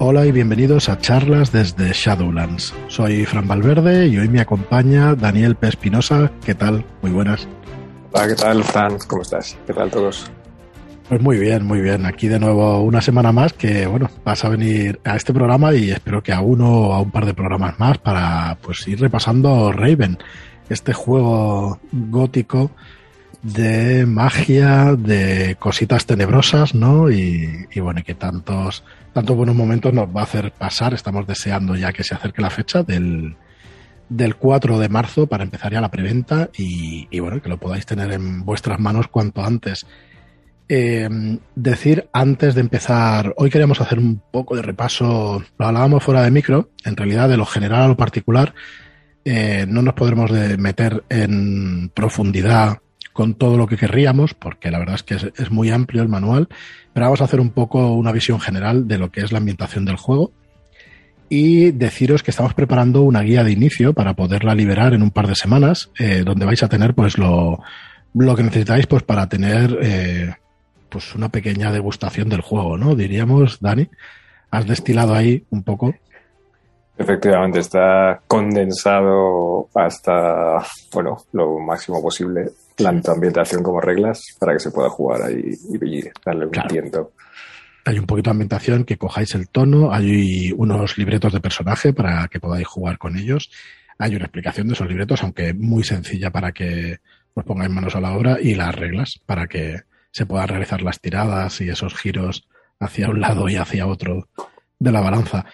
Hola y bienvenidos a charlas desde Shadowlands. Soy Fran Valverde y hoy me acompaña Daniel P. Espinosa. ¿Qué tal? Muy buenas. Hola, ¿qué tal, Fran? ¿Cómo estás? ¿Qué tal todos? Pues muy bien, muy bien. Aquí de nuevo una semana más que, bueno, vas a venir a este programa y espero que a uno o a un par de programas más para pues ir repasando Raven, este juego gótico de magia, de cositas tenebrosas, ¿no? Y, y bueno, que tantos tantos buenos momentos nos va a hacer pasar. Estamos deseando ya que se acerque la fecha del, del 4 de marzo para empezar ya la preventa y, bueno, que lo podáis tener en vuestras manos cuanto antes. Eh, decir antes de empezar, hoy queríamos hacer un poco de repaso, lo hablábamos fuera de micro, en realidad de lo general a lo particular, eh, no nos podremos meter en profundidad con todo lo que querríamos, porque la verdad es que es, muy amplio el manual, pero vamos a hacer un poco una visión general de lo que es la ambientación del juego y deciros que estamos preparando una guía de inicio para poderla liberar en un par de semanas, eh, donde vais a tener pues lo, lo que necesitáis pues para tener eh, pues una pequeña degustación del juego, ¿no? Diríamos, Dani, has destilado ahí un poco. Efectivamente, está condensado hasta, bueno, lo máximo posible tanto ambientación como reglas para que se pueda jugar ahí y darle un claro. tiento. Hay un poquito de ambientación, que cojáis el tono, hay unos libretos de personaje para que podáis jugar con ellos. Hay una explicación de esos libretos, aunque muy sencilla para que os pongáis manos a la obra, y las reglas para que se puedan realizar las tiradas y esos giros hacia un lado y hacia otro de la balanza.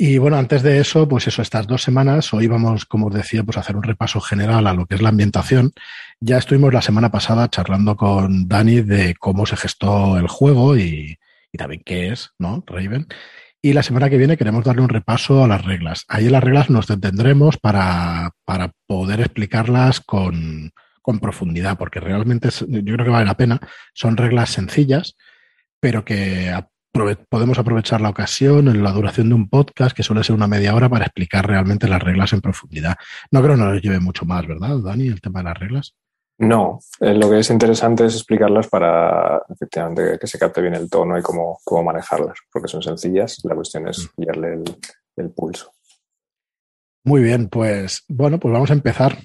Y bueno, antes de eso, pues eso, estas dos semanas, hoy vamos, como os decía, pues a hacer un repaso general a lo que es la ambientación. Ya estuvimos la semana pasada charlando con Dani de cómo se gestó el juego y, también qué es, ¿no? Raven. Y la semana que viene queremos darle un repaso a las reglas. Ahí en las reglas nos detendremos para, para poder explicarlas con, con profundidad, porque realmente yo creo que vale la pena. Son reglas sencillas, pero que podemos aprovechar la ocasión en la duración de un podcast, que suele ser una media hora, para explicar realmente las reglas en profundidad. No creo que nos lleve mucho más, ¿verdad, Dani, el tema de las reglas? No, eh, lo que es interesante es explicarlas para efectivamente que se capte bien el tono y cómo, cómo manejarlas, porque son sencillas, la cuestión es pillarle el, el pulso. Muy bien, pues bueno, pues vamos a empezar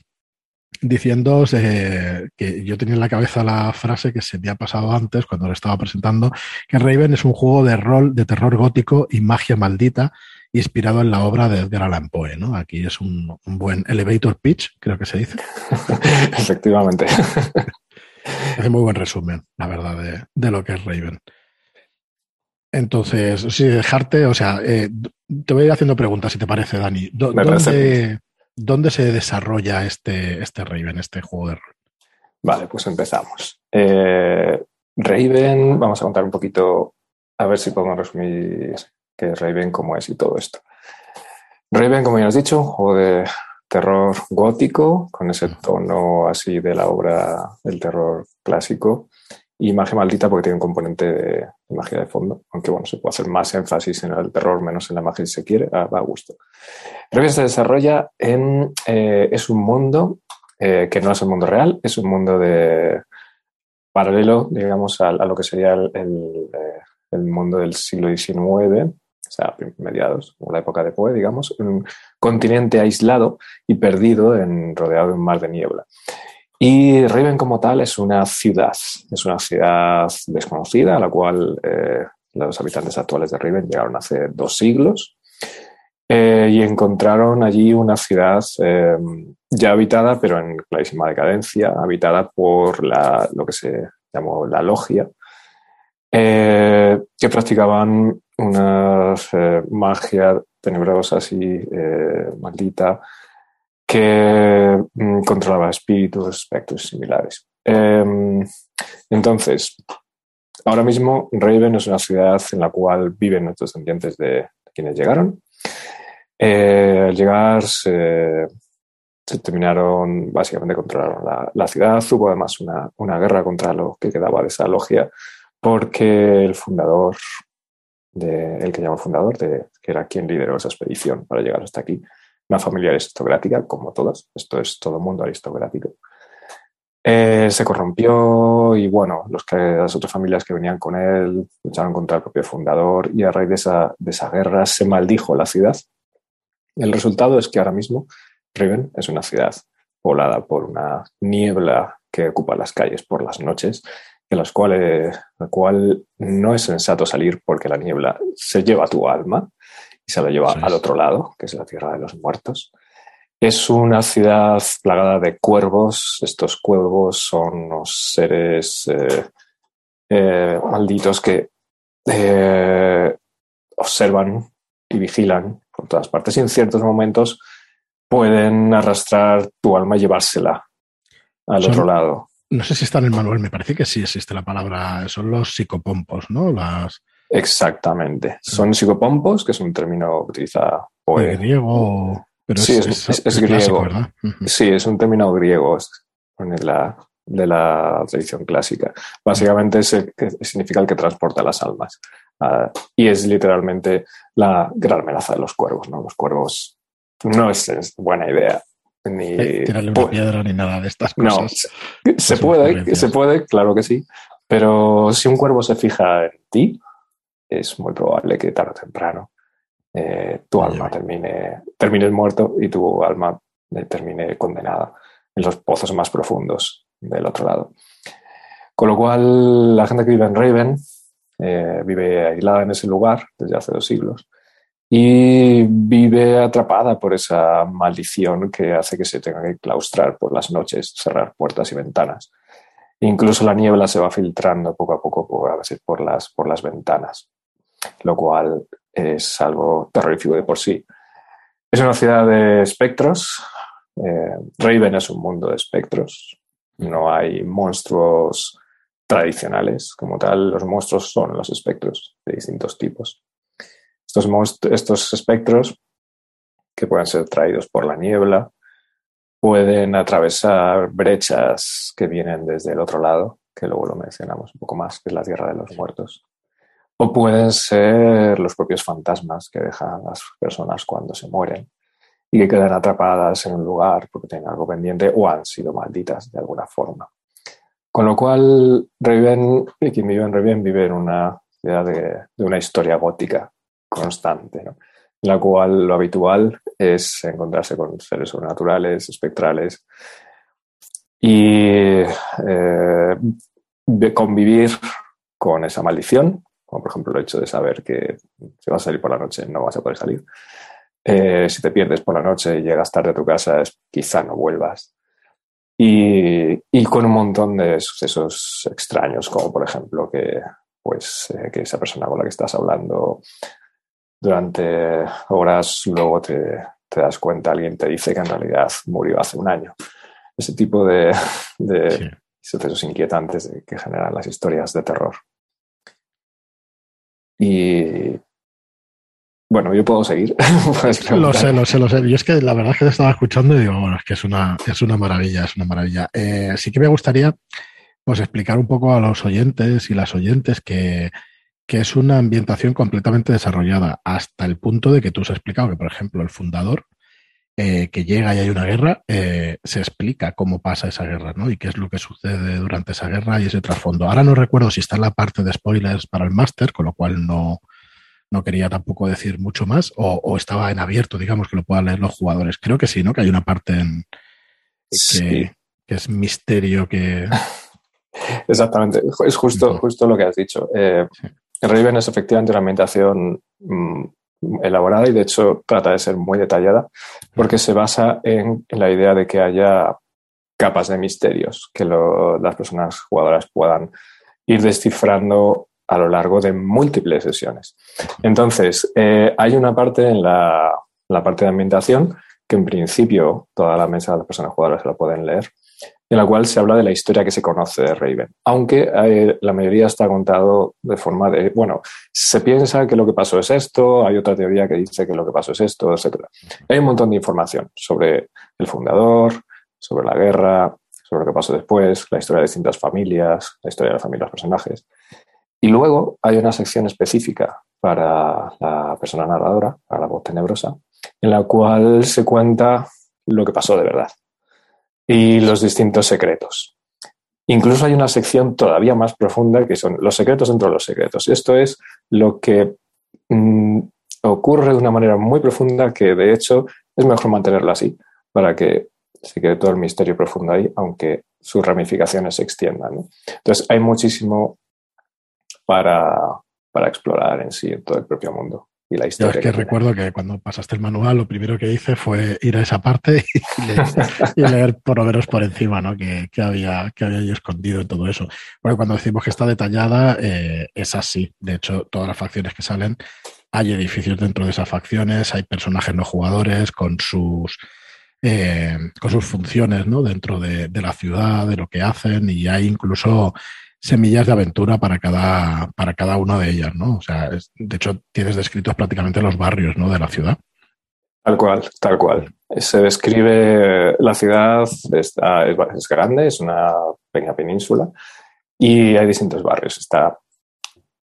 diciendo eh, que yo tenía en la cabeza la frase que se me ha pasado antes cuando lo estaba presentando, que Raven es un juego de rol de terror gótico y magia maldita inspirado en la obra de Edgar Allan Poe, ¿no? Aquí es un, un buen elevator pitch, creo que se dice. Efectivamente. es muy buen resumen, la verdad, de, de, lo que es Raven. Entonces, si dejarte, o sea, eh, te voy a ir haciendo preguntas, si te parece, Dani. ¿Dónde, parece ¿Dónde se desarrolla este, este Raven, este juego de rol? Vale, pues empezamos. Eh, Raven, vamos a contar un poquito, a ver si podemos resumir qué es Raven, cómo es y todo esto. Raven, como ya has dicho, un juego de terror gótico, con ese tono así de la obra del terror clásico, y maldita porque tiene un componente de, magia de fondo, aunque bueno, se puede hacer más énfasis en el terror, menos en la magia si se quiere, a, a gusto. Raven se desarrolla en, eh, es un mundo eh, que no es el mundo real, es un mundo de paralelo, digamos, a, lo que sería el, el, eh, mundo del siglo XIX, o sea, mediados, la época de Poe, digamos, un continente aislado y perdido, en, rodeado de un mar de niebla. Y Raven como tal es una ciudad, es una ciudad desconocida a la cual eh, los habitantes actuales de Raven llegaron hace dos siglos eh, y encontraron allí una ciudad eh, ya habitada, pero en clarísima decadencia, habitada por la, lo que se llamó la logia, que practicaban una magia tenebrosa y maldita que mm, controlaba espíritus, espectros similares. Eh, entonces, ahora mismo Raven es una ciudad en la cual viven nuestros descendientes de quienes llegaron. Eh, al llegar se, terminaron, básicamente controlaron la, ciudad. Hubo además una, guerra contra lo que quedaba de esa logia porque el fundador, el que llamó fundador, de, que era quien lideró esa expedición para llegar hasta aquí, una familia aristocrática, como todas. Esto es todo mundo aristocrático. Eh, se corrompió y bueno, los que, las otras familias que venían con él lucharon contra el propio fundador y a raíz de esa, de esa guerra se maldijo la ciudad. El resultado es que ahora mismo Riven es una ciudad poblada por una niebla que ocupa las calles por las noches, en las cuales, la cual no es sensato salir porque la niebla se lleva tu alma y se la lleva al otro lado, que es la tierra de los muertos. Es una ciudad plagada de cuervos. Estos cuervos son unos seres eh, eh, malditos que eh, observan y vigilan por todas partes y en ciertos momentos pueden arrastrar tu alma y llevársela al otro lado. No sé si está en el manual, me parece que sí existe la palabra, son los psicopompos, ¿no? Las... Exactamente. Son psicopompos, que es un término que utiliza Poe. griego, pero sí, es, griego. Sí, es un término griego de la, de la tradición clásica. Básicamente significa el que transporta las almas. Ah, y es literalmente la gran amenaza de los cuervos, ¿no? Los cuervos no es, buena idea. Ni tirarle una piedra ni nada de estas cosas. No, se puede, se puede, claro que sí. Pero si un cuervo se fija en ti, es muy probable que tarde o temprano eh, tu alma termine, termine muerto y tu alma termine condenada en los pozos más profundos del otro lado. Con lo cual, la gente que vive en Raven eh, vive aislada en ese lugar desde hace dos siglos y vive atrapada por esa maldición que hace que se tenga que claustrar por las noches, cerrar puertas y ventanas. Incluso la niebla se va filtrando poco a poco por, a veces por las, por las ventanas, lo cual es algo terrorífico de por sí. Es una ciudad de espectros. Eh, Raven es un mundo de espectros. No hay monstruos tradicionales como tal. Los monstruos son los espectros de distintos tipos. Estos, espectros, que pueden ser traídos por la niebla, pueden atravesar brechas que vienen desde el otro lado, que luego lo mencionamos un poco más, que es la tierra de los muertos. O pueden ser los propios fantasmas que dejan las personas cuando se mueren y que quedan atrapadas en un lugar porque tienen algo pendiente o han sido malditas de alguna forma. Con lo cual, Raven, quien vive en Raven vive en una ciudad de una historia gótica constante, en la cual lo habitual es encontrarse con seres sobrenaturales, espectrales y eh, convivir con esa maldición, como por ejemplo el hecho de saber que si vas a salir por la noche no vas a poder salir. Eh, si te pierdes por la noche y llegas tarde a tu casa, quizá no vuelvas. Y, con un montón de sucesos extraños, como por ejemplo que, pues, eh, que esa persona con la que estás hablando durante horas, luego te, das cuenta, alguien te dice que en realidad murió hace un año. Ese tipo de, sucesos inquietantes que generan las historias de terror. Y bueno, yo puedo seguir. lo sé, lo sé, lo sé. Yo es que la verdad es que te estaba escuchando y digo, bueno, es que es una, es una maravilla, es una maravilla. Eh, sí que me gustaría pues explicar un poco a los oyentes y las oyentes que, que es una ambientación completamente desarrollada hasta el punto de que tú has explicado que, por ejemplo, el fundador eh, que llega y hay una guerra, eh, se explica cómo pasa esa guerra, ¿no? Y qué es lo que sucede durante esa guerra y ese trasfondo. Ahora no recuerdo si está en la parte de spoilers para el máster, con lo cual no, no quería tampoco decir mucho más, o, estaba en abierto, digamos, que lo puedan leer los jugadores. Creo que sí, ¿no? Que hay una parte en que, es misterio que... Exactamente, es justo, justo lo que has dicho. Eh, Raven es efectivamente una ambientación mm, elaborada y de hecho trata de ser muy detallada porque se basa en, la idea de que haya capas de misterios que las personas jugadoras puedan ir descifrando a lo largo de múltiples sesiones. Entonces, eh, hay una parte en la, la, parte de ambientación que en principio toda la mesa de las personas jugadoras se la pueden leer, en la cual se habla de la historia que se conoce de Raven. Aunque eh, la mayoría está contado de forma de, bueno, se piensa que lo que pasó es esto, hay otra teoría que dice que lo que pasó es esto, etc. Hay un montón de información sobre el fundador, sobre la guerra, sobre lo que pasó después, la historia de distintas familias, la historia de la familia de los personajes. Y luego hay una sección específica para la persona narradora, para la voz tenebrosa, en la cual se cuenta lo que pasó de verdad y los distintos secretos. Incluso hay una sección todavía más profunda que son los secretos dentro de los secretos. Esto es lo que mm, ocurre de una manera muy profunda que de hecho es mejor mantenerlo así para que se quede todo el misterio profundo ahí, aunque sus ramificaciones se extiendan. Entonces hay muchísimo para, para explorar en sí, en todo el propio mundo y la historia. Yo es que, recuerdo que cuando pasaste el manual, lo primero que hice fue ir a esa parte y, leer, por lo menos por encima, ¿no? Que, había, que había yo escondido en todo eso. Porque cuando decimos que está detallada, eh, es así. De hecho, todas las facciones que salen, hay edificios dentro de esas facciones, hay personajes no jugadores con sus. Eh, con sus funciones ¿no? dentro de, de la ciudad, de lo que hacen, y hay incluso semillas de aventura para cada, para cada una de ellas, ¿no? O sea, de hecho, tienes descritos prácticamente los barrios, ¿no? De la ciudad. Tal cual, tal cual. Se describe la ciudad, está, es grande, es una pequeña península y hay distintos barrios. Está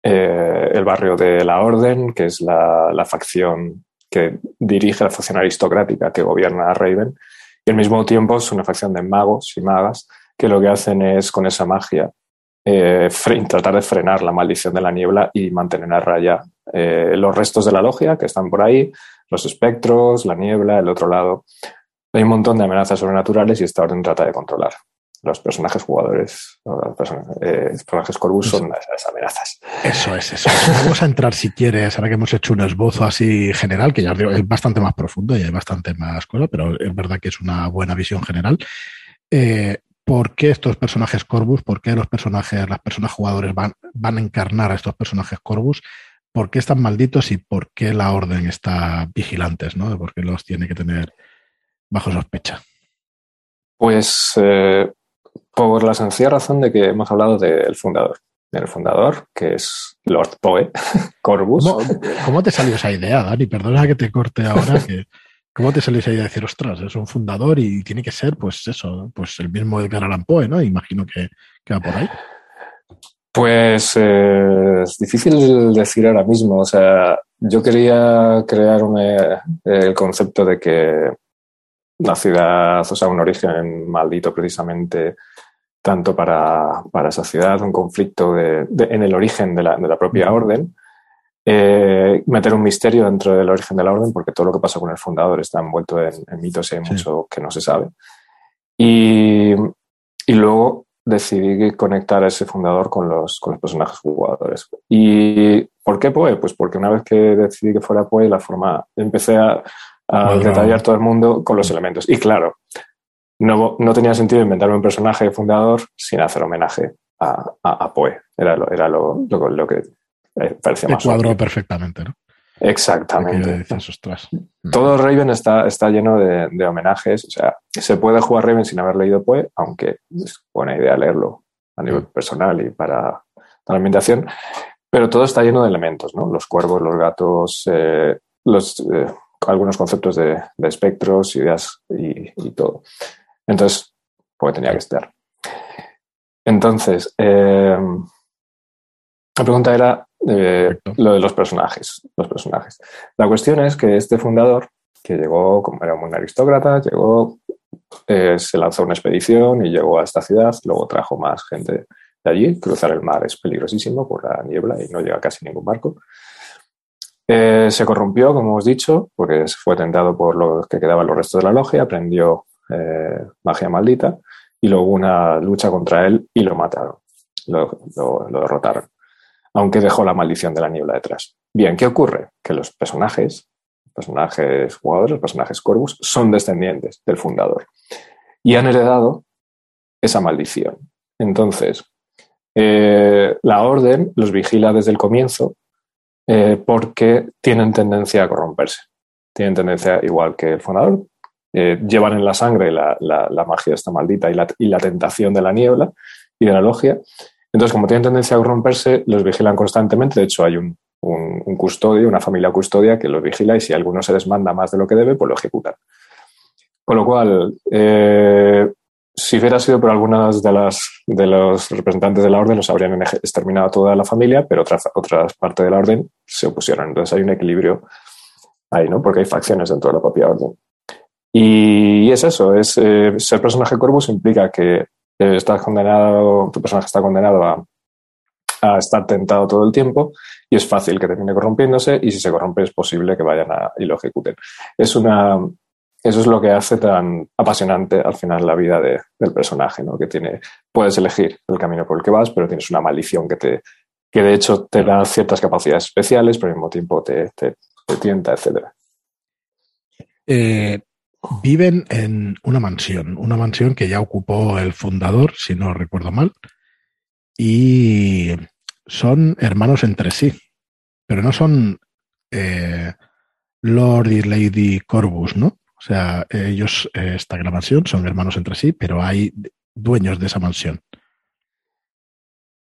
eh, el barrio de la Orden, que es la, la, facción que dirige la facción aristocrática que gobierna a Raven, y al mismo tiempo es una facción de magos y magas que lo que hacen es con esa magia eh, tratar de frenar la maldición de la niebla y mantener a raya eh, los restos de la logia que están por ahí, los espectros, la niebla, el otro lado. Hay un montón de amenazas sobrenaturales y esta orden trata de controlar. Los personajes jugadores, los eh, personajes, Corvus son esas amenazas. Eso es, eso. Vamos a entrar, si quieres, ahora que hemos hecho un esbozo así general, que ya digo, es bastante más profundo y hay bastante más cosas, pero es verdad que es una buena visión general. Eh, por qué estos personajes Corvus, por qué los personajes, las personas jugadores van, van a encarnar a estos personajes Corvus, por qué están malditos y por qué la orden está vigilantes, ¿no? ¿Por qué los tiene que tener bajo sospecha? Pues eh, por la sencilla razón de que hemos hablado del fundador. Del fundador, que es Lord Poe, Corvus. ¿Cómo, te salió esa idea, Dani? Perdona que te corte ahora, que ¿Cómo te salís ahí a decir, ostras, es un fundador y tiene que ser, pues eso, pues el mismo Edgar Allan Poe, ¿no? Imagino que, va por ahí. Pues eh, es difícil decir ahora mismo. O sea, yo quería crear el concepto de que la ciudad, o sea, un origen maldito precisamente tanto para, esa ciudad, un conflicto en el origen de la propia orden, eh, meter un misterio dentro del origen de la orden, porque todo lo que pasa con el fundador está envuelto en, mitos y hay mucho que no se sabe. Y, y, luego decidí conectar a ese fundador con los, con los personajes jugadores. ¿Y por qué Poe? Pues porque una vez que decidí que fuera Poe, la forma, empecé a, detallar todo el mundo con los elementos. Y claro, no, no, tenía sentido inventarme un personaje fundador sin hacer homenaje a, a, Poe. Era, lo, era lo, lo, lo que eh, cuadró perfectamente, ¿no? Exactamente. Todo Raven está, está lleno de, homenajes. O sea, se puede jugar Raven sin haber leído Poe, aunque es buena idea leerlo a nivel personal y para, la ambientación. Pero todo está lleno de elementos, ¿no? Los cuervos, los gatos, eh, los, eh, algunos conceptos de, espectros, ideas y, todo. Entonces, Poe tenía que estar. Entonces, la pregunta era eh, lo de los personajes, los personajes. La cuestión es que este fundador, que llegó, como era un aristócrata, llegó, eh, se lanzó una expedición y llegó a esta ciudad, luego trajo más gente de allí. Cruzar el mar es peligrosísimo por la niebla y no llega casi ningún barco. Eh, se corrompió, como hemos dicho, porque fue tentado por los que quedaban los restos de la logia, aprendió magia maldita y luego una lucha contra él y lo mataron, lo derrotaron aunque dejó la maldición de la niebla detrás. Bien, ¿qué ocurre? Que los personajes, personajes jugadores, personajes Corvus, son descendientes del fundador y han heredado esa maldición. Entonces, eh, la orden los vigila desde el comienzo eh, porque tienen tendencia a corromperse. Tienen tendencia, igual que el fundador, eh, llevan en la sangre la, magia esta maldita y la, y la, tentación de la niebla y de la logia, entonces, como tienen tendencia a corromperse, los vigilan constantemente. De hecho, hay un, custodio, una familia custodia que los vigila y si alguno se desmanda más de lo que debe, pues lo ejecutan. Con lo cual, eh, si hubiera sido por algunas de, las, de los representantes de la orden, los habrían exterminado toda la familia, pero otras, otras partes de la orden se opusieron. Entonces hay un equilibrio ahí, ¿no? Porque hay facciones dentro de la propia orden. Y es eso, es, eh, ser personaje Corvus implica que estás condenado, tu personaje está condenado a, estar tentado todo el tiempo y es fácil que termine corrompiéndose y si se corrompe es posible que vayan a, y lo ejecuten. Es una, eso es lo que hace tan apasionante al final la vida de, del personaje, ¿no? Que tiene, puedes elegir el camino por el que vas, pero tienes una maldición que te, que de hecho te da ciertas capacidades especiales, pero al mismo tiempo te, te, tienta, etcétera. Eh, viven en una mansión, una mansión que ya ocupó el fundador, si no recuerdo mal, y son hermanos entre sí, pero no son eh, Lord y Lady Corbus, ¿no? O sea, ellos eh, en la mansión, son hermanos entre sí, pero hay dueños de esa mansión.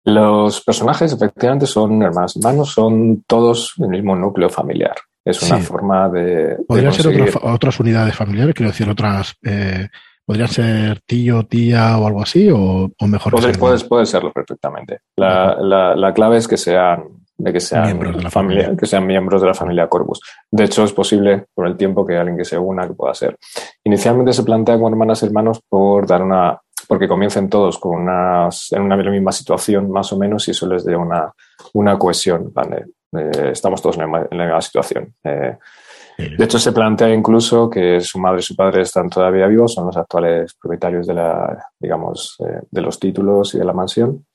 Los personajes efectivamente son hermanos hermanos, son todos del mismo núcleo familiar. Es una sí. forma de. Podrían de ser otras unidades familiares, quiero decir, otras. Eh, ¿Podrían ser tío, tía o algo así? ¿O, o mejor? Puede, puede, puede, serlo perfectamente. La, la, la, clave es que sean, de que sean miembros de la familia, familia, que sean miembros de la familia Corvus. De hecho, es posible por el tiempo que alguien que se una que pueda ser. Inicialmente se plantea como hermanas y hermanos por dar una. porque comiencen todos con unas, en una misma situación, más o menos, y eso les dé una, una cohesión. ¿vale? Eh, estamos todos en la, en la misma situación. Eh, de hecho, se plantea incluso que su madre y su padre están todavía vivos, son los actuales propietarios de la, digamos, eh, de los títulos y de la mansión.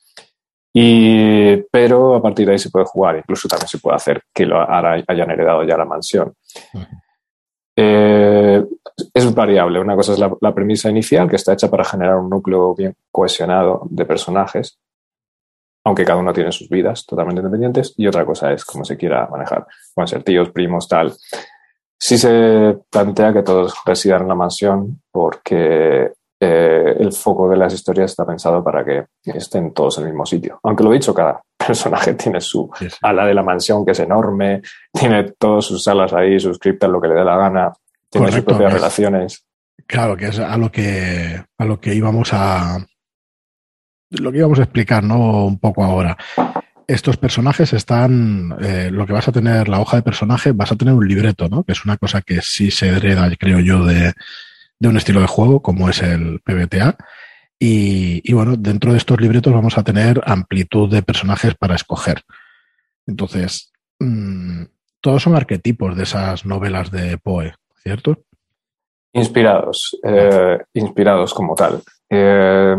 Y, pero a partir de ahí se puede jugar, incluso también se puede hacer que lo hayan heredado ya la mansión. Eh, es variable. Una cosa es la, la, premisa inicial, que está hecha para generar un núcleo bien cohesionado de personajes, aunque cada uno tiene sus vidas totalmente independientes, y otra cosa es cómo se quiera manejar. Pueden ser tíos, primos, tal. Sí se plantea que todos residan en la mansión porque eh, el foco de las historias está pensado para que estén todos en el mismo sitio. Aunque lo he dicho, cada personaje tiene su sí, sí. ala de la mansión que es enorme, tiene todas sus salas ahí, sus criptas, lo que le dé la gana, tiene Correcto, sus propias es, relaciones. Claro, que es a lo que, a lo que íbamos a, lo que íbamos a explicar, ¿no? Un poco ahora estos personajes están, eh, lo que vas a tener, la hoja de personaje, vas a tener un libreto, ¿no? Que es una cosa que sí se hereda, creo yo, de, de un estilo de juego como es el PBTA. Y, y, bueno, dentro de estos libretos vamos a tener amplitud de personajes para escoger. Entonces, mmm, todos son arquetipos de esas novelas de Poe, ¿cierto? Inspirados, eh, inspirados como tal. Eh,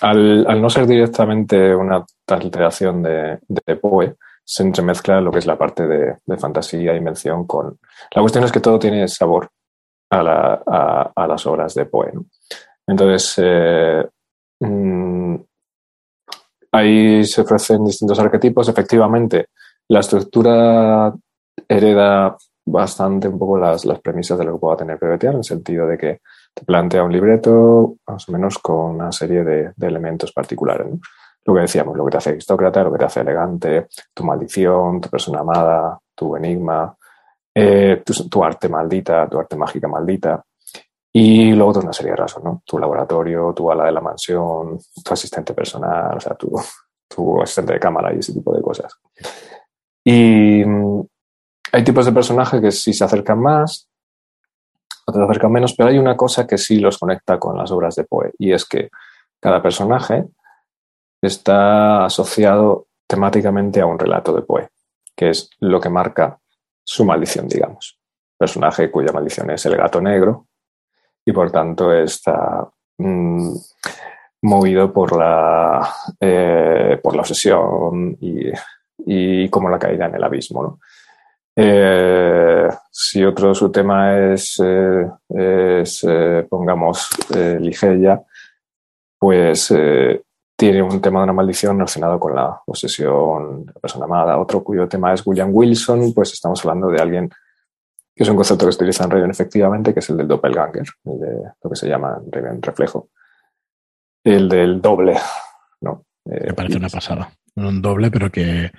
al, no ser directamente una transliteración de, de, Poe, se entremezcla lo que es la parte de, de, fantasía e invención con... La cuestión es que todo tiene sabor a, la, a, las obras de Poe. Entonces, eh, mmm, ahí se ofrecen distintos arquetipos. Efectivamente, la estructura hereda bastante un poco las, las premisas de lo que pueda tener PBTA, en el sentido de que te plantea un libreto más o menos con una serie de, elementos particulares. ¿no? Lo que decíamos, lo que te hace aristócrata, lo que te hace elegante, tu maldición, tu persona amada, tu enigma, eh, tu, arte maldita, tu arte mágica maldita. Y luego toda una serie de rasgos. Tu laboratorio, tu ala de la mansión, tu asistente personal, o sea, tu, tu asistente de cámara y ese tipo de cosas. Y mm, hay tipos de personajes que sí se acercan más, otros se acercan menos, pero hay una cosa que sí los conecta con las obras de Poe, y es que cada personaje está asociado temáticamente a un relato de Poe, que es lo que marca su maldición, digamos. Personaje cuya maldición es el gato negro y por tanto está mmm, movido por la, eh, por la obsesión y, y, como la caída en el abismo. ¿no? Eh, si otro su tema es, eh, es eh, pongamos, Ligeia, pues tiene un tema de una maldición relacionado con la obsesión de la persona amada. Otro cuyo tema es William Wilson, pues estamos hablando de alguien que es un concepto que se utiliza en Raven efectivamente, que es el del doppelganger, el de lo que se llama Raven reflejo. El del doble, ¿no? Me parece una pasada. Un doble, pero que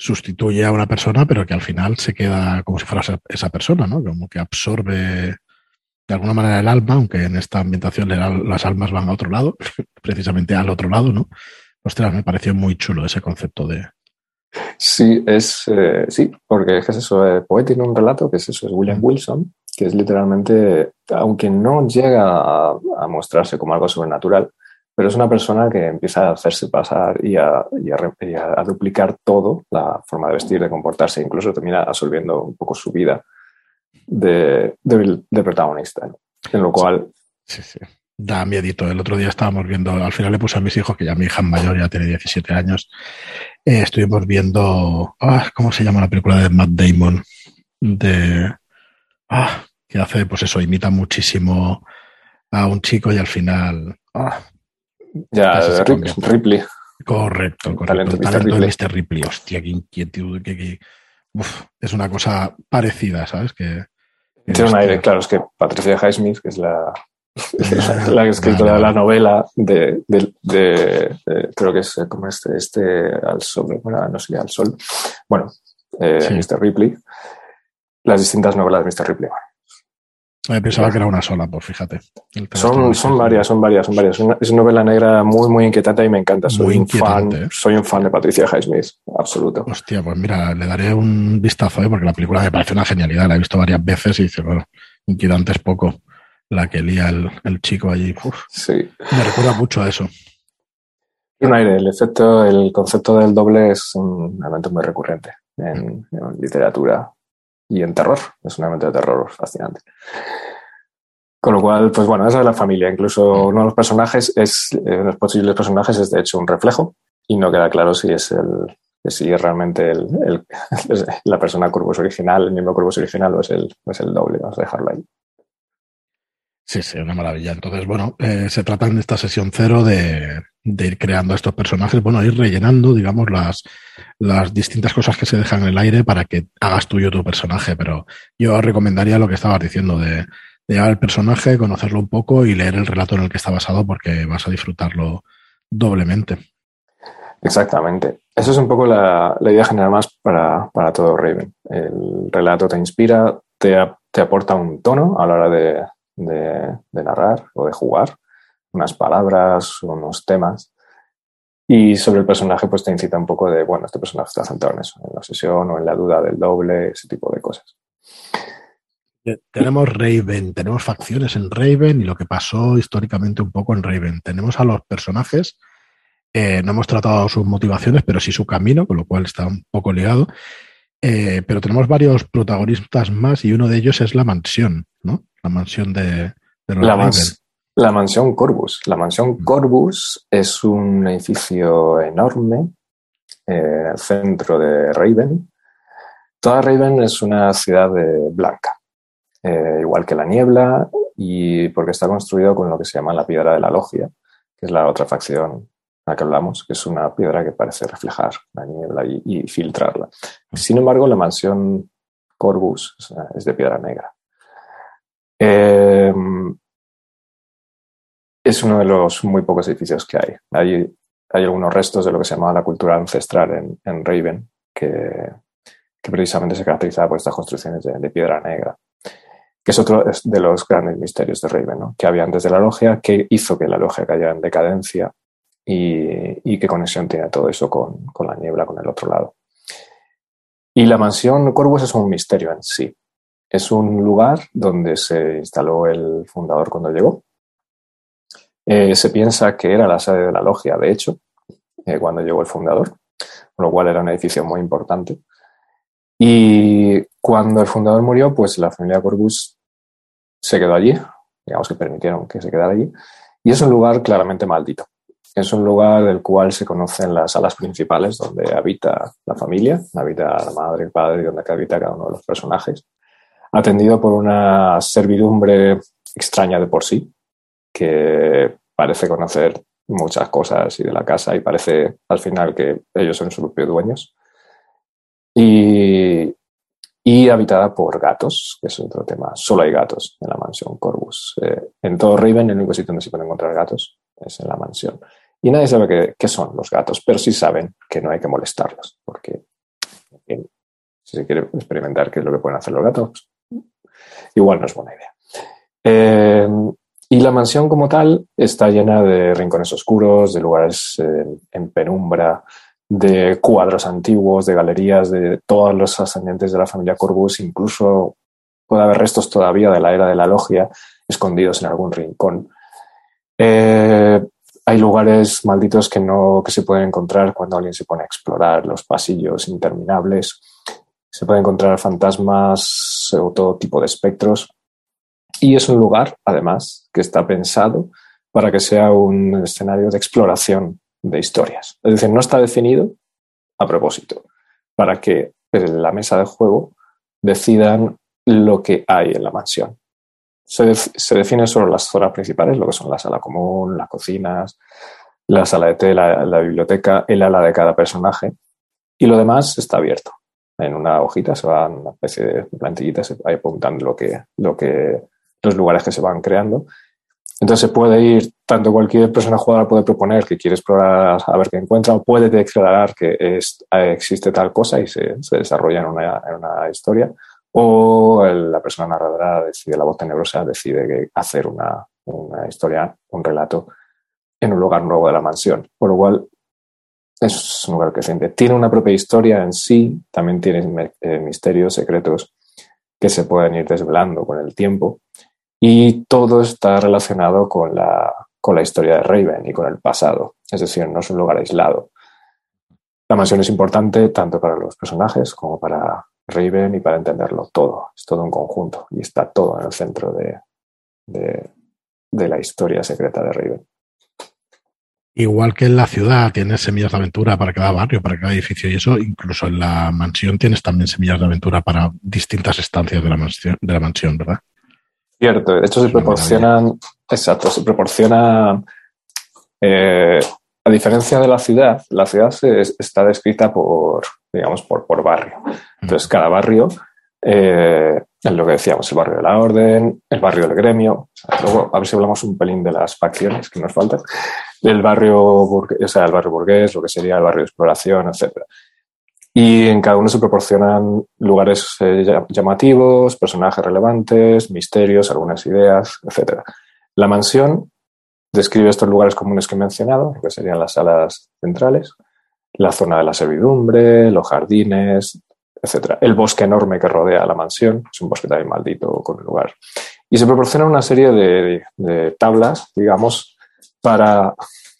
sustituye a una persona, pero que al final se queda como si fuera esa persona, ¿no? Como que absorbe de alguna manera el alma, aunque en esta ambientación las almas van a otro lado, precisamente al otro lado, ¿no? Ostras, me pareció muy chulo ese concepto de. Sí, es eh, sí, porque es eso. Eh, Poe tiene un relato que es eso, es William Wilson, que es literalmente, aunque no llega a, a mostrarse como algo sobrenatural, pero es una persona que empieza a hacerse pasar y a, duplicar todo, la forma de vestir, de comportarse, incluso termina absorbiendo un poco su vida de, protagonista. En lo cual... Sí, sí. Da miedito. El otro día estábamos viendo, al final le puse a mis hijos, que ya mi hija mayor ya tiene 17 años, eh, estuvimos viendo, ah, ¿cómo se llama la película de Matt Damon? De, ah, que hace, pues eso, imita muchísimo a un chico y al final, ah, ya, Ripley. Correcto, correcto. Talento, el talento de Mr. Ripley. Hostia, qué inquietud. es una cosa parecida, ¿sabes? Que, Tiene un aire, claro, es que Patricia Highsmith, que es la, la escritora de la novela de, creo que es como este, este al sol, bueno, no sé, al sol. Bueno, eh, Mr. Ripley. Las distintas novelas de Mr. Ripley. Me pensaba que era una sola, pues fíjate. Son, son varias, son varias, son varias. Es una novela negra muy, muy inquietante y me encanta. Soy un fan, ¿eh? soy un fan de Patricia Highsmith, absoluto. Hostia, pues mira, le daré un vistazo, ¿eh? porque la película me parece una genialidad. La he visto varias veces y dice, bueno, inquietante es poco. La que lía el, el chico allí. sí. Me recuerda mucho a eso. Un aire, el efecto, el concepto del doble es un elemento muy recurrente en literatura y en terror. Es un elemento de terror fascinante. Con lo cual, pues bueno, esa es la familia. Incluso uno de los personajes es, eh, los posibles personajes es de hecho un reflejo y no queda claro si es el, si es realmente el, la persona Corvus original, el mismo Corvus original o es el, es el doble. Vamos a dejarlo ahí. Sí, sí, una maravilla. Entonces, bueno, eh, se trata en esta sesión cero de, de, ir creando estos personajes, bueno, ir rellenando, digamos, las, las distintas cosas que se dejan en el aire para que hagas tuyo tu personaje. Pero yo recomendaría lo que estabas diciendo de, de llevar el personaje, conocerlo un poco y leer el relato en el que está basado porque vas a disfrutarlo doblemente. Exactamente. Eso es un poco la, idea general más para, para, todo Raven. El relato te inspira, te, te aporta un tono a la hora de, de, narrar o de jugar, unas palabras, unos temas. Y sobre el personaje, pues te incita un poco de, bueno, este personaje está centrado en eso, en la obsesión o en la duda del doble, ese tipo de cosas. Tenemos Raven, tenemos facciones en Raven y lo que pasó históricamente un poco en Raven. Tenemos a los personajes, eh, no hemos tratado sus motivaciones, pero sí su camino, con lo cual está un poco ligado. Eh, pero tenemos varios protagonistas más y uno de ellos es la mansión, ¿no? La mansión de, la, la, mansión Corbus. La mansión. Corbus es un edificio enorme eh, centro de Raven. Toda Raven es una ciudad blanca, eh, igual que la niebla, y porque está construido con lo que se llama la piedra de la logia, que es la otra facción a la que hablamos, que es una piedra que parece reflejar la niebla y, filtrarla. Sin embargo, la mansión Corbus es de piedra negra. Eh, es uno de los muy pocos edificios que hay. Hay, algunos restos de lo que se llama la cultura ancestral en, Raven, que, precisamente se caracteriza por estas construcciones de, piedra negra, que es otro de los grandes misterios de Raven, ¿no? que había antes de la logia, que hizo que la logia cayera en decadencia y, qué conexión tiene todo eso con, con, la niebla, con el otro lado. Y la mansión Corvus es un misterio en sí. Es un lugar donde se instaló el fundador cuando llegó. Eh, se piensa que era la sede de la logia, de hecho, eh, cuando llegó el fundador, con lo cual era un edificio muy importante. Y cuando el fundador murió, pues la familia Corvus se quedó allí, digamos que permitieron que se quedara allí, y es un lugar claramente maldito. Es un lugar del cual se conocen las salas principales donde habita la familia, habita la madre, el padre, donde habita cada uno de los personajes, atendido por una servidumbre extraña de por sí, que parece conocer muchas cosas y de la casa y parece al final que ellos son sus propios dueños. Y, y habitada por gatos, que es otro tema. Solo hay gatos en la mansión Corvus. Eh, en todo Raven, el único sitio donde se pueden encontrar gatos es en la mansión. Y nadie sabe qué, son los gatos, pero sí saben que no hay que molestarlos, porque si se quiere experimentar qué es lo que pueden hacer los gatos, igual no es buena idea. Eh, y la mansión como tal está llena de rincones oscuros, de lugares eh, en penumbra, de cuadros antiguos, de galerías, de todos los ascendientes de la familia Corbus, incluso puede haber restos todavía de la era de la logia escondidos en algún rincón. Eh, hay lugares malditos que no que se pueden encontrar cuando alguien se pone a explorar los pasillos interminables. Se pueden encontrar fantasmas o todo tipo de espectros. Y es un lugar, además, que está pensado para que sea un escenario de exploración de historias. Es decir, no está definido a propósito, para que en la mesa de juego decidan lo que hay en la mansión. Se, se definen solo las zonas principales, lo que son la sala común, las cocinas, la sala de té, la, biblioteca, el ala de cada personaje, y lo demás está abierto. En una hojita se van una especie de plantillitas se va apuntando lo que, lo que, los lugares que se van creando entonces puede ir, tanto cualquier persona jugadora puede proponer que quiere explorar a ver qué encuentra, o puede declarar que es, existe tal cosa y se, desarrolla en una, en una, historia, o la persona narradora decide, la voz tenebrosa decide hacer una, una historia, un relato en un lugar nuevo de la mansión. Por lo cual es un lugar creciente. Tiene una propia historia en sí, también tiene eh, misterios, secretos que se pueden ir desvelando con el tiempo y todo está relacionado con la, con la historia de Raven y con el pasado. Es decir, no es un lugar aislado. La mansión es importante tanto para los personajes como para Raven y para entenderlo todo. Es todo un conjunto y está todo en el centro de, de, la historia secreta de Raven. Igual que en la ciudad tienes semillas de aventura para cada barrio, para cada edificio y eso, incluso en la mansión tienes también semillas de aventura para distintas estancias de la mansión, de la mansión ¿verdad? Cierto, de hecho se proporcionan, exacto, se proporciona, eh, a diferencia de la ciudad, la ciudad está descrita por, digamos, por, por barrio. Entonces, cada barrio, eh, es lo que decíamos, el barrio de la orden, el barrio del gremio, luego a ver si hablamos un pelín de las facciones que nos faltan, el barrio, burgués, o sea, el barrio burgués, lo que sería el barrio de exploración, etcétera. Y en cada uno se proporcionan lugares eh, llamativos, personajes relevantes, misterios, algunas ideas, etc. La mansión describe estos lugares comunes que he mencionado, que serían las salas centrales, la zona de la servidumbre, los jardines, etc. El bosque enorme que rodea la mansión, es un bosque también maldito con el lugar. Y se proporciona una serie de, de tablas, digamos, para,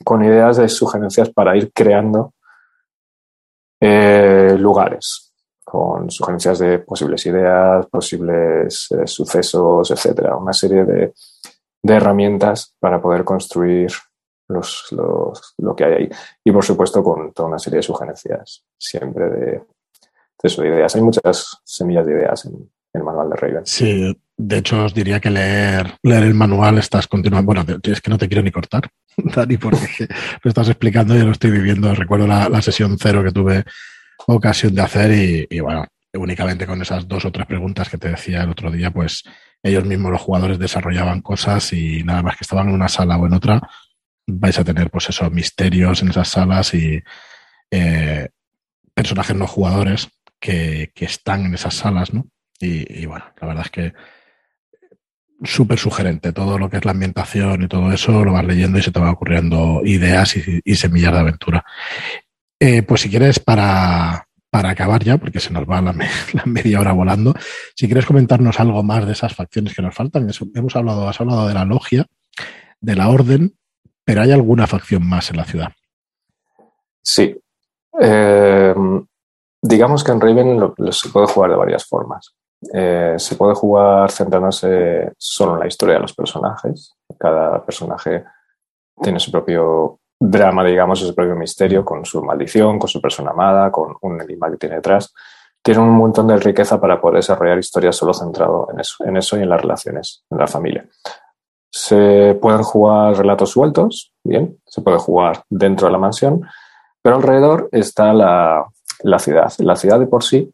con ideas de sugerencias para ir creando eh, lugares, con sugerencias de posibles ideas, posibles eh, sucesos, etcétera. Una serie de, de, herramientas para poder construir los, los, lo que hay ahí. Y por supuesto, con toda una serie de sugerencias, siempre de, de, ideas. Hay muchas semillas de ideas en, el manual de Raven. Sí, de hecho os diría que leer, leer el manual estás continuando. Bueno, es que no te quiero ni cortar, Dani, porque lo estás explicando y lo estoy viviendo. Recuerdo la, sesión cero que tuve ocasión de hacer y, bueno, únicamente con esas dos o tres preguntas que te decía el otro día, pues ellos mismos los jugadores desarrollaban cosas y nada más que estaban en una sala o en otra, vais a tener pues esos misterios en esas salas y eh, personajes no jugadores que, están en esas salas, ¿no? Y bueno, la verdad es que súper sugerente. Todo lo que es la ambientación y todo eso lo vas leyendo y se te van ocurriendo ideas y, y semillas de aventura. Eh, pues si quieres, para, para, acabar ya, porque se nos va la, media hora volando, si quieres comentarnos algo más de esas facciones que nos faltan. Hemos hablado, has hablado de la logia, de la orden, pero ¿hay alguna facción más en la ciudad? Sí. Eh, digamos que en Raven lo, se puede jugar de varias formas. Eh, se puede jugar centrándose solo en la historia de los personajes. Cada personaje tiene su propio drama, digamos, su propio misterio, con su maldición, con su persona amada, con un enigma que tiene detrás. Tiene un montón de riqueza para poder desarrollar historias solo centrado en eso, en eso y en las relaciones, en la familia. Se pueden jugar relatos sueltos, bien, se puede jugar dentro de la mansión, pero alrededor está la, la ciudad. La ciudad de por sí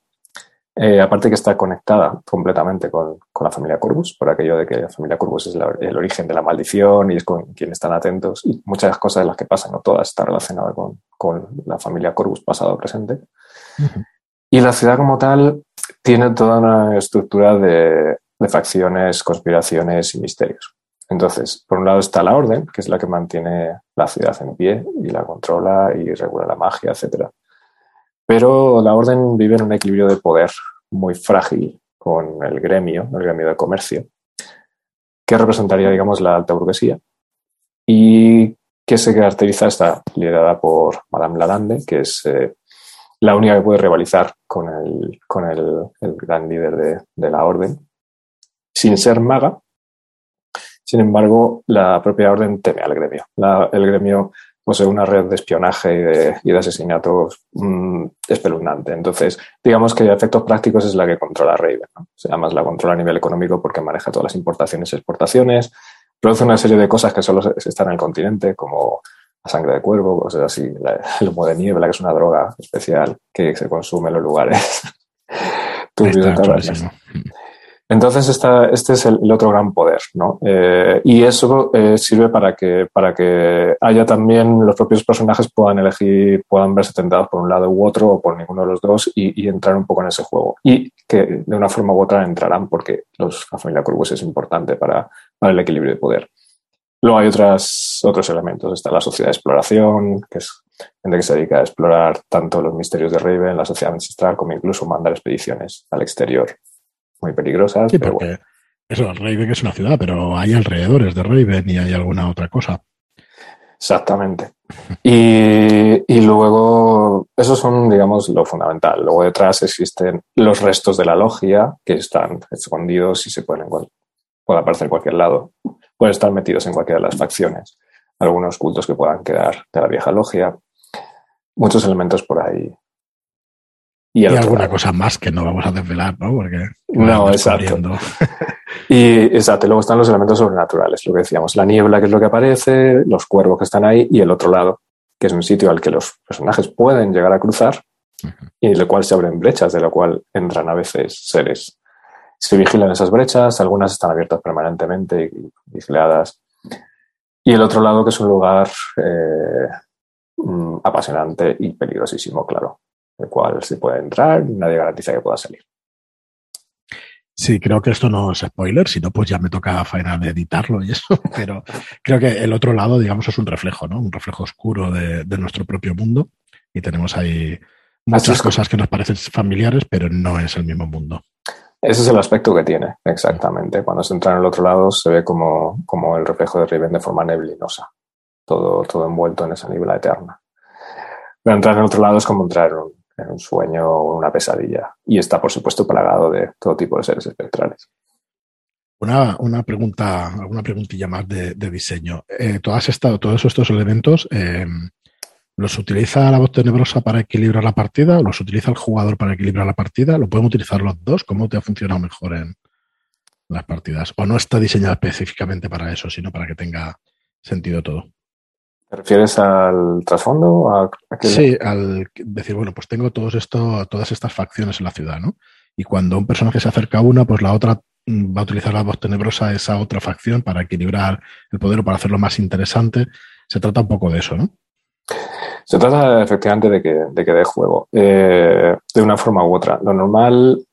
eh, aparte que está conectada completamente con, con, la familia Corvus, por aquello de que la familia Corvus es la, el origen de la maldición y es con quien están atentos. Y muchas cosas de las que pasan, no todas, están relacionadas con, con la familia Corvus pasado o presente. Uh -huh. Y la ciudad como tal tiene toda una estructura de, de facciones, conspiraciones y misterios. Entonces, por un lado está la orden, que es la que mantiene la ciudad en pie y la controla y regula la magia, etcétera. Pero la orden vive en un equilibrio de poder muy frágil con el gremio, el gremio de comercio, que representaría, digamos, la alta burguesía. Y que se caracteriza, está liderada por Madame Lalande, que es eh, la única que puede rivalizar con el, con el, gran líder de, la orden, sin ser maga. Sin embargo, la propia orden teme al gremio. el gremio posee una red de espionaje y de, asesinatos mm, espeluznante. Entonces, digamos que a efectos prácticos es la que controla Raven. ¿no? Se llama la controla a nivel económico porque maneja todas las importaciones y exportaciones, produce una serie de cosas que solo están en el continente, como la sangre de cuervo, cosas así, el humo de niebla, que es una droga especial que se consume en los lugares. Entonces, este es el, otro gran poder, ¿no? Eh, y eso eh, sirve para que, para que haya también los propios personajes puedan elegir, puedan verse tentados por un lado u otro o por ninguno de los dos y, entrar un poco en ese juego. Y que de una forma u otra entrarán porque los, la familia Corvus es importante para, para el equilibrio de poder. Luego hay otras, otros elementos. Está la sociedad de exploración, que es gente que se dedica a explorar tanto los misterios de Raven, la sociedad ancestral, como incluso mandar expediciones al exterior muy peligrosas. Sí, porque eso, Raven es una ciudad, pero hay alrededores de Raven y hay alguna otra cosa. Exactamente. Y, y, luego, esos son, digamos, lo fundamental. Luego detrás existen los restos de la logia que están escondidos y se pueden puede aparecer en cualquier lado. Pueden estar metidos en cualquiera de las facciones. Algunos cultos que puedan quedar de la vieja logia. Muchos elementos por ahí y, alguna cosa más que no vamos a desvelar, ¿no? Porque no, exacto. y exacto, luego están los elementos sobrenaturales, lo que decíamos, la niebla que es lo que aparece, los cuervos que están ahí y el otro lado, que es un sitio al que los personajes pueden llegar a cruzar y en el cual se abren brechas, de lo cual entran a veces seres. Se vigilan esas brechas, algunas están abiertas permanentemente y vigiladas. Y el otro lado que es un lugar eh, mm, apasionante y peligrosísimo, claro el cual se puede entrar y nadie garantiza que pueda salir. Sí, creo que esto no es spoiler, si no, pues ya me toca faena de editarlo y eso, pero creo que el otro lado, digamos, es un reflejo, ¿no? Un reflejo oscuro de, nuestro propio mundo y tenemos ahí muchas cosas que nos parecen familiares, pero no es el mismo mundo. Ese es el aspecto que tiene, exactamente. Cuando se entra en el otro lado se ve como, como el reflejo de Riven de forma neblinosa, todo, todo envuelto en esa niebla eterna. Pero entrar en el otro lado es como entrar en un, en un sueño o una pesadilla. Y está, por supuesto, plagado de todo tipo de seres espectrales. Una, una pregunta, alguna preguntilla más de, diseño. Eh, todas todos estos elementos, eh, ¿los utiliza la voz tenebrosa para equilibrar la partida? ¿Los utiliza el jugador para equilibrar la partida? ¿Lo pueden utilizar los dos? ¿Cómo te ha funcionado mejor en las partidas? ¿O no está diseñado específicamente para eso, sino para que tenga sentido todo? ¿Te refieres al trasfondo? A, sí, al decir, bueno, pues tengo todos esto, todas estas facciones en la ciudad, ¿no? Y cuando un personaje se acerca a una, pues la otra mm, va a utilizar la voz tenebrosa esa otra facción para equilibrar el poder o para hacerlo más interesante. Se trata un poco de eso, ¿no? Se trata efectivamente de que, de que dé juego, eh, de una forma u otra. Lo normal,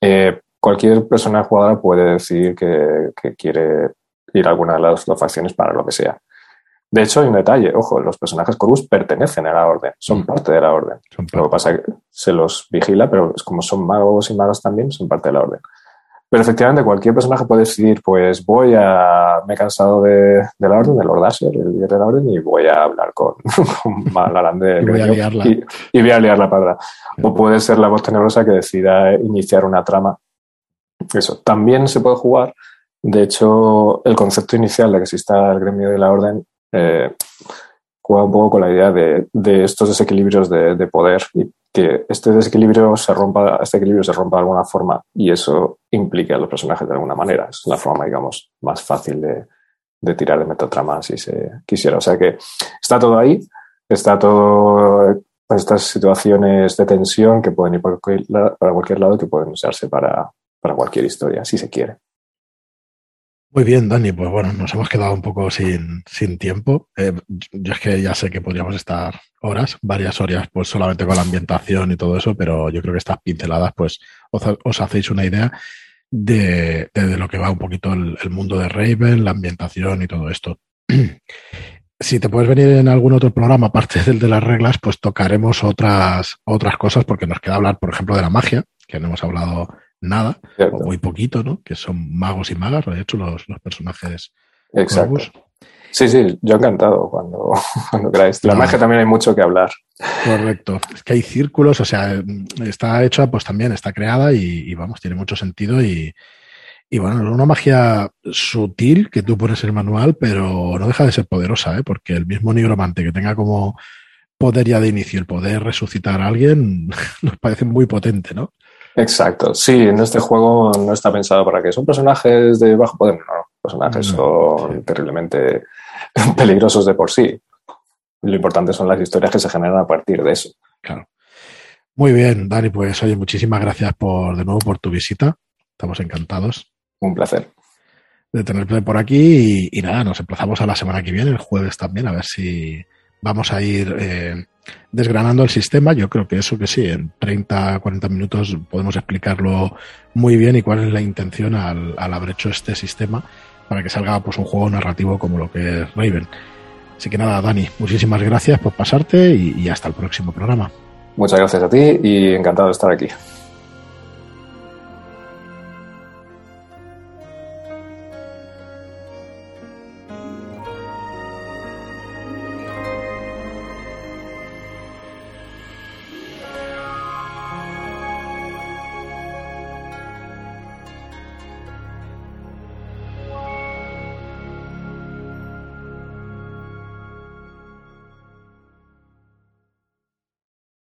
eh, cualquier persona jugadora puede decir que, quiere ir a alguna de las dos facciones para lo que sea. De hecho, hay un detalle, ojo, los personajes Corvus pertenecen a la orden, son mm. parte de la orden. Lo que pasa es que se los vigila, pero como son magos y magas también, son parte de la orden. Pero efectivamente, cualquier personaje puede decidir, pues voy a. Me he cansado de, la orden, de Lord Asher, el líder de la orden, y voy a hablar con, con y, voy a liarla. Y, voy a liar la padra. O puede ser la voz tenebrosa que decida iniciar una trama. Eso. También se puede jugar. De hecho, el concepto inicial de que exista el gremio de la orden eh, juega un poco con la idea de, estos desequilibrios de, poder y que este desequilibrio se rompa, este equilibrio se rompa de alguna forma y eso implique a los personajes de alguna manera. Es la forma, digamos, más fácil de, tirar de metatrama si se quisiera. O sea que está todo ahí, está todo estas situaciones de tensión que pueden ir para cualquier lado, que pueden usarse para cualquier historia, si se quiere. Muy bien, Dani. Pues bueno, nos hemos quedado un poco sin, sin tiempo. Eh, yo es que ya sé que podríamos estar horas, varias horas, pues solamente con la ambientación y todo eso, pero yo creo que estas pinceladas, pues os, hacéis una idea de, de, lo que va un poquito el, mundo de Raven, la ambientación y todo esto. si te puedes venir en algún otro programa, aparte del de las reglas, pues tocaremos otras, otras cosas, porque nos queda hablar, por ejemplo, de la magia, que no hemos hablado nada, o muy poquito, ¿no? Que son magos y magas, de hecho, los, los personajes. Exacto. Sí, sí, yo encantado cuando, cuando queráis. La magia también hay mucho que hablar. Correcto. Es que hay círculos, o sea, está hecha, pues también está creada y, vamos, tiene mucho sentido y, y bueno, es una magia sutil que tú pones en el manual, pero no deja de ser poderosa, ¿eh? porque el mismo nigromante que tenga como poder ya de inicio el poder resucitar a alguien nos parece muy potente, ¿no? Exacto, sí, en este juego no está pensado para que son personajes de bajo poder, no, personajes son terriblemente peligrosos de por sí. Lo importante son las historias que se generan a partir de eso. Claro. Muy bien, Dani, pues oye, muchísimas gracias por de nuevo por tu visita. Estamos encantados. Un placer. De tenerte por aquí y, y nada, nos emplazamos a la semana que viene, el jueves también, a ver si vamos a ir eh, desgranando el sistema. Yo creo que eso que sí, en 30, 40 minutos podemos explicarlo muy bien y cuál es la intención al, haber hecho este sistema para que salga pues un juego narrativo como lo que es Raven. Así que nada, Dani, muchísimas gracias por pasarte y hasta el próximo programa. Muchas gracias a ti y encantado de estar aquí.